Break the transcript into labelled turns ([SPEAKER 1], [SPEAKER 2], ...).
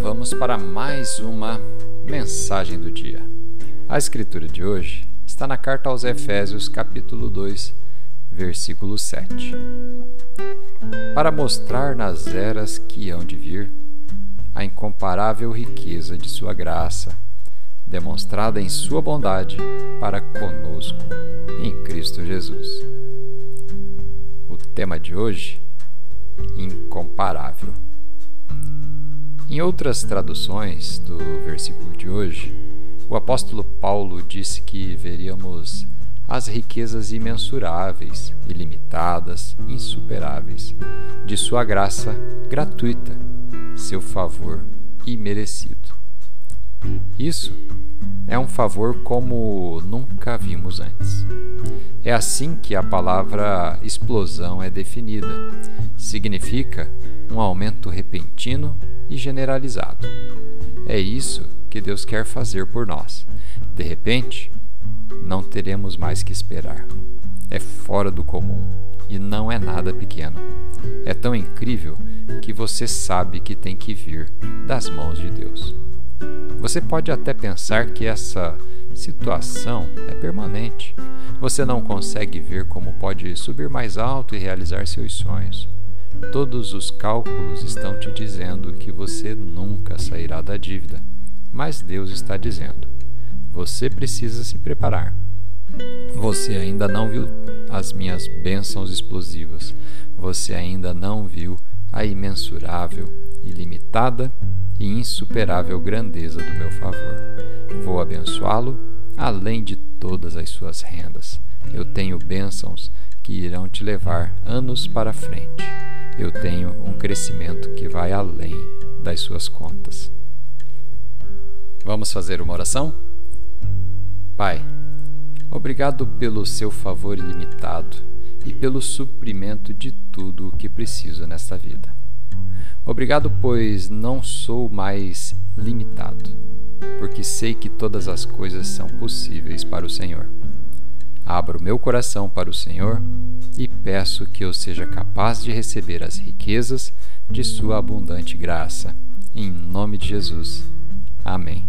[SPEAKER 1] Vamos para mais uma mensagem do dia. A escritura de hoje está na carta aos Efésios, capítulo 2, versículo 7. Para mostrar nas eras que hão de vir a incomparável riqueza de Sua graça, demonstrada em Sua bondade para conosco em Cristo Jesus. O tema de hoje: incomparável. Em outras traduções do versículo de hoje, o apóstolo Paulo disse que veríamos as riquezas imensuráveis, ilimitadas, insuperáveis de sua graça gratuita, seu favor imerecido. Isso é um favor como nunca vimos antes. É assim que a palavra explosão é definida. Significa um aumento repentino e generalizado. É isso que Deus quer fazer por nós. De repente, não teremos mais que esperar. É fora do comum e não é nada pequeno. É tão incrível que você sabe que tem que vir das mãos de Deus. Você pode até pensar que essa situação é permanente. Você não consegue ver como pode subir mais alto e realizar seus sonhos. Todos os cálculos estão te dizendo que você nunca sairá da dívida, mas Deus está dizendo: você precisa se preparar. Você ainda não viu as minhas bênçãos explosivas, você ainda não viu a imensurável, ilimitada e insuperável grandeza do meu favor. Vou abençoá-lo além de todas as suas rendas. Eu tenho bênçãos que irão te levar anos para frente eu tenho um crescimento que vai além das suas contas. Vamos fazer uma oração? Pai, obrigado pelo seu favor ilimitado e pelo suprimento de tudo o que preciso nesta vida. Obrigado, pois não sou mais limitado, porque sei que todas as coisas são possíveis para o Senhor. Abro meu coração para o Senhor e peço que eu seja capaz de receber as riquezas de Sua abundante graça. Em nome de Jesus. Amém.